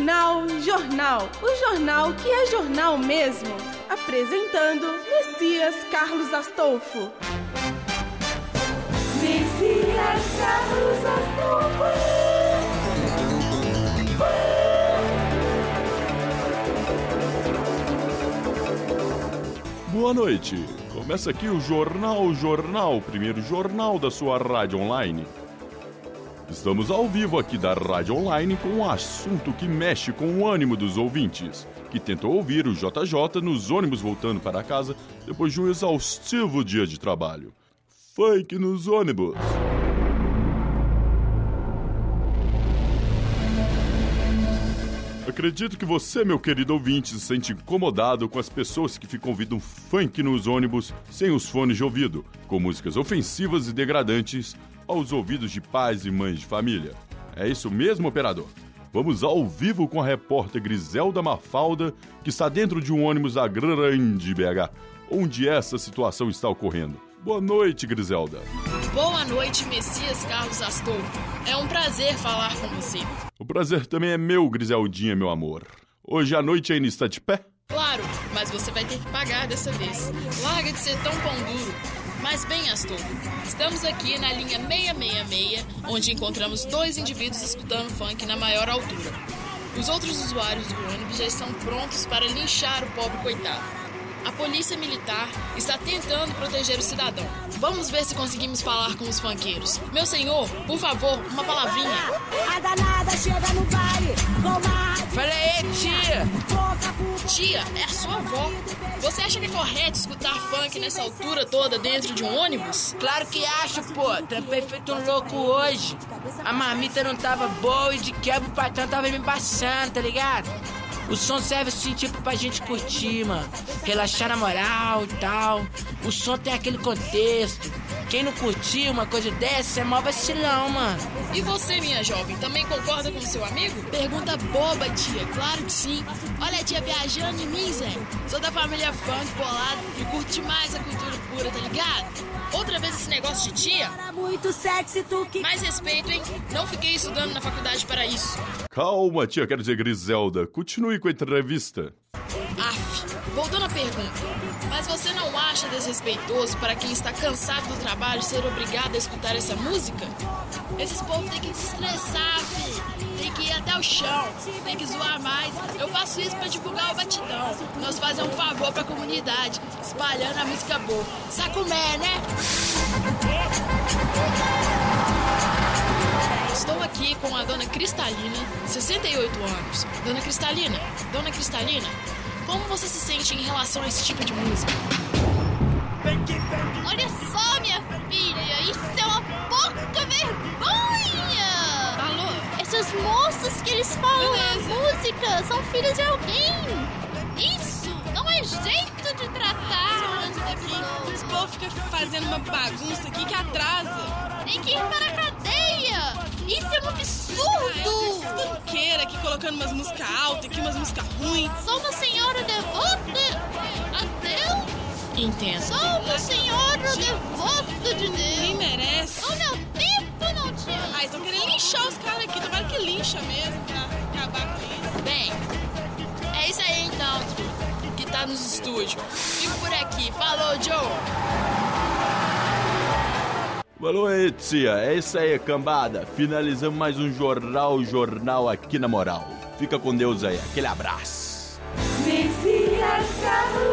Jornal, jornal, o jornal que é jornal mesmo. Apresentando Messias Carlos Astolfo. Messias Carlos Astolfo. Boa noite. Começa aqui o Jornal Jornal, primeiro jornal da sua rádio online. Estamos ao vivo aqui da Rádio Online com um assunto que mexe com o ânimo dos ouvintes, que tentou ouvir o JJ nos ônibus voltando para casa depois de um exaustivo dia de trabalho. Funk nos ônibus. Acredito que você, meu querido ouvinte, se sente incomodado com as pessoas que ficam ouvindo funk nos ônibus sem os fones de ouvido, com músicas ofensivas e degradantes aos ouvidos de pais e mães de família. É isso mesmo, operador? Vamos ao vivo com a repórter Griselda Mafalda, que está dentro de um ônibus da Grande BH, onde essa situação está ocorrendo. Boa noite, Griselda. Boa noite, Messias Carlos Astolfo. É um prazer falar com você. O prazer também é meu, Griseldinha, meu amor. Hoje à noite ainda está de pé? Claro, mas você vai ter que pagar dessa vez. Larga de ser tão pão duro. Mas bem, Astolfo, estamos aqui na linha 666, onde encontramos dois indivíduos escutando funk na maior altura. Os outros usuários do ônibus já estão prontos para linchar o pobre coitado. A polícia militar está tentando proteger o cidadão. Vamos ver se conseguimos falar com os funkeiros. Meu senhor, por favor, uma palavrinha. A danada chega no baile, Fala aí, tia! Tia, é a sua avó. Você acha que é correto escutar funk nessa altura toda dentro de um ônibus? Claro que acho, pô. Trampei feito um louco hoje. A marmita não tava boa e de quebra o patrão tava me passando, tá ligado? O som serve assim, tipo, pra gente curtir, mano. Relaxar na moral e tal. O som tem aquele contexto. Quem não curtiu uma coisa dessa é mó vacilão, mano. E você, minha jovem, também concorda com seu amigo? Pergunta boba, tia. Claro que sim. Olha a tia viajando em mim, Zé. Sou da família funk bolado e curto demais a cultura pura, tá ligado? Outra vez esse negócio de tia? Muito sexy, tu que... Mais respeito, hein? Não fiquei estudando na faculdade para isso. Calma, tia, quero dizer Griselda. Continue com a entrevista. Aff, voltando à pergunta. Mas você não acha desrespeitoso para quem está cansado do trabalho ser obrigado a escutar essa música? Esses povos têm que se estressar, filho. Tem que ir até o chão, tem que zoar mais. Eu faço isso para divulgar o batidão. Nós fazemos um favor para a comunidade, espalhando a música boa. Sacumé, né? Aqui com a dona Cristalina, 68 anos. Dona Cristalina, dona Cristalina, como você se sente em relação a esse tipo de música? Olha só, minha filha, isso é uma pouca vergonha! Alô? Essas moças que eles falam Beleza. na música são filhas de alguém! Isso não é jeito de tratar! esse povo fica fazendo uma bagunça aqui que atrasa. Tem que ir para absurdo! Funkeira aqui colocando umas músicas altas, aqui umas músicas ruins. Sou uma senhora devota a Deus! Entendo. Sou uma senhora devota de Nem Deus! merece. O meu tempo não ama! Ah, estão querendo linchar os caras aqui. Tomara que lincha mesmo pra acabar com isso. Bem, é isso aí então, que tá nos estúdios. Fico por aqui. Falou, Joe! Noite, tia. É isso aí, cambada. Finalizamos mais um Jornal Jornal aqui na Moral. Fica com Deus aí. Aquele abraço. Messias Carlos